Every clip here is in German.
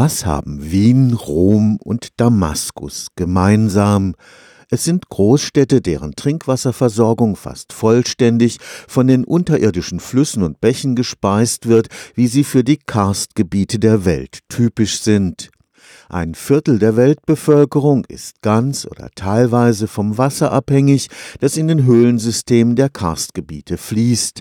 Was haben Wien, Rom und Damaskus gemeinsam? Es sind Großstädte, deren Trinkwasserversorgung fast vollständig von den unterirdischen Flüssen und Bächen gespeist wird, wie sie für die Karstgebiete der Welt typisch sind. Ein Viertel der Weltbevölkerung ist ganz oder teilweise vom Wasser abhängig, das in den Höhlensystemen der Karstgebiete fließt.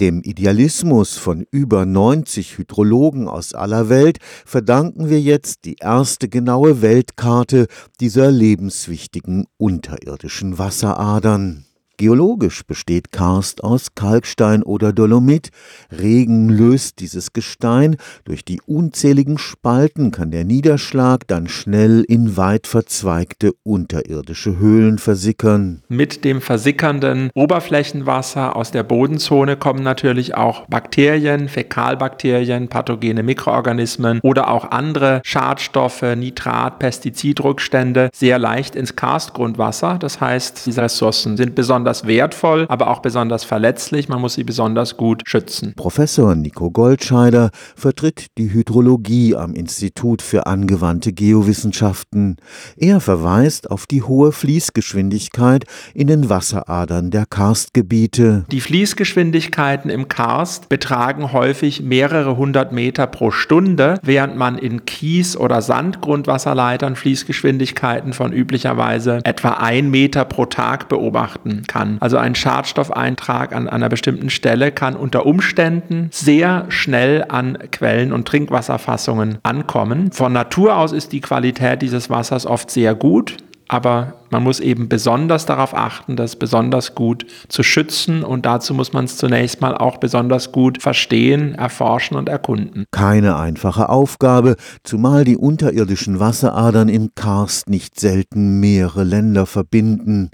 Dem Idealismus von über 90 Hydrologen aus aller Welt verdanken wir jetzt die erste genaue Weltkarte dieser lebenswichtigen unterirdischen Wasseradern. Geologisch besteht Karst aus Kalkstein oder Dolomit. Regen löst dieses Gestein. Durch die unzähligen Spalten kann der Niederschlag dann schnell in weit verzweigte unterirdische Höhlen versickern. Mit dem versickernden Oberflächenwasser aus der Bodenzone kommen natürlich auch Bakterien, Fäkalbakterien, pathogene Mikroorganismen oder auch andere Schadstoffe, Nitrat, Pestizidrückstände sehr leicht ins Karstgrundwasser. Das heißt, diese Ressourcen sind besonders besonders wertvoll, aber auch besonders verletzlich. Man muss sie besonders gut schützen. Professor Nico Goldscheider vertritt die Hydrologie am Institut für angewandte Geowissenschaften. Er verweist auf die hohe Fließgeschwindigkeit in den Wasseradern der Karstgebiete. Die Fließgeschwindigkeiten im Karst betragen häufig mehrere hundert Meter pro Stunde, während man in Kies- oder Sandgrundwasserleitern Fließgeschwindigkeiten von üblicherweise etwa ein Meter pro Tag beobachten kann. Also ein Schadstoffeintrag an einer bestimmten Stelle kann unter Umständen sehr schnell an Quellen und Trinkwasserfassungen ankommen. Von Natur aus ist die Qualität dieses Wassers oft sehr gut aber man muss eben besonders darauf achten, das besonders gut zu schützen und dazu muss man es zunächst mal auch besonders gut verstehen, erforschen und erkunden. Keine einfache Aufgabe, zumal die unterirdischen Wasseradern im Karst nicht selten mehrere Länder verbinden.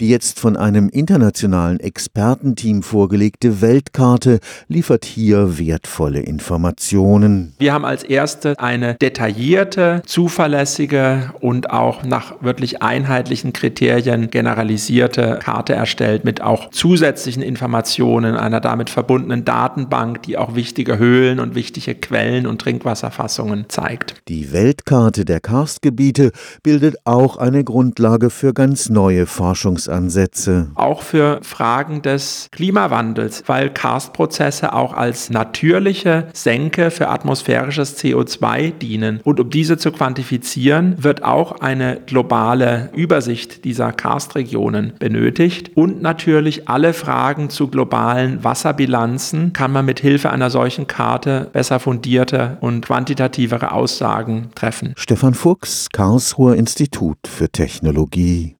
Die jetzt von einem internationalen Expertenteam vorgelegte Weltkarte liefert hier wertvolle Informationen. Wir haben als erste eine detaillierte, zuverlässige und auch nach wirklich einheitlichen Kriterien generalisierte Karte erstellt mit auch zusätzlichen Informationen, einer damit verbundenen Datenbank, die auch wichtige Höhlen und wichtige Quellen und Trinkwasserfassungen zeigt. Die Weltkarte der Karstgebiete bildet auch eine Grundlage für ganz neue Forschung Forschungsansätze. Auch für Fragen des Klimawandels, weil Karstprozesse auch als natürliche Senke für atmosphärisches CO2 dienen. Und um diese zu quantifizieren, wird auch eine globale Übersicht dieser Karstregionen benötigt. Und natürlich alle Fragen zu globalen Wasserbilanzen kann man mit Hilfe einer solchen Karte besser fundierte und quantitativere Aussagen treffen. Stefan Fuchs, Karlsruher Institut für Technologie.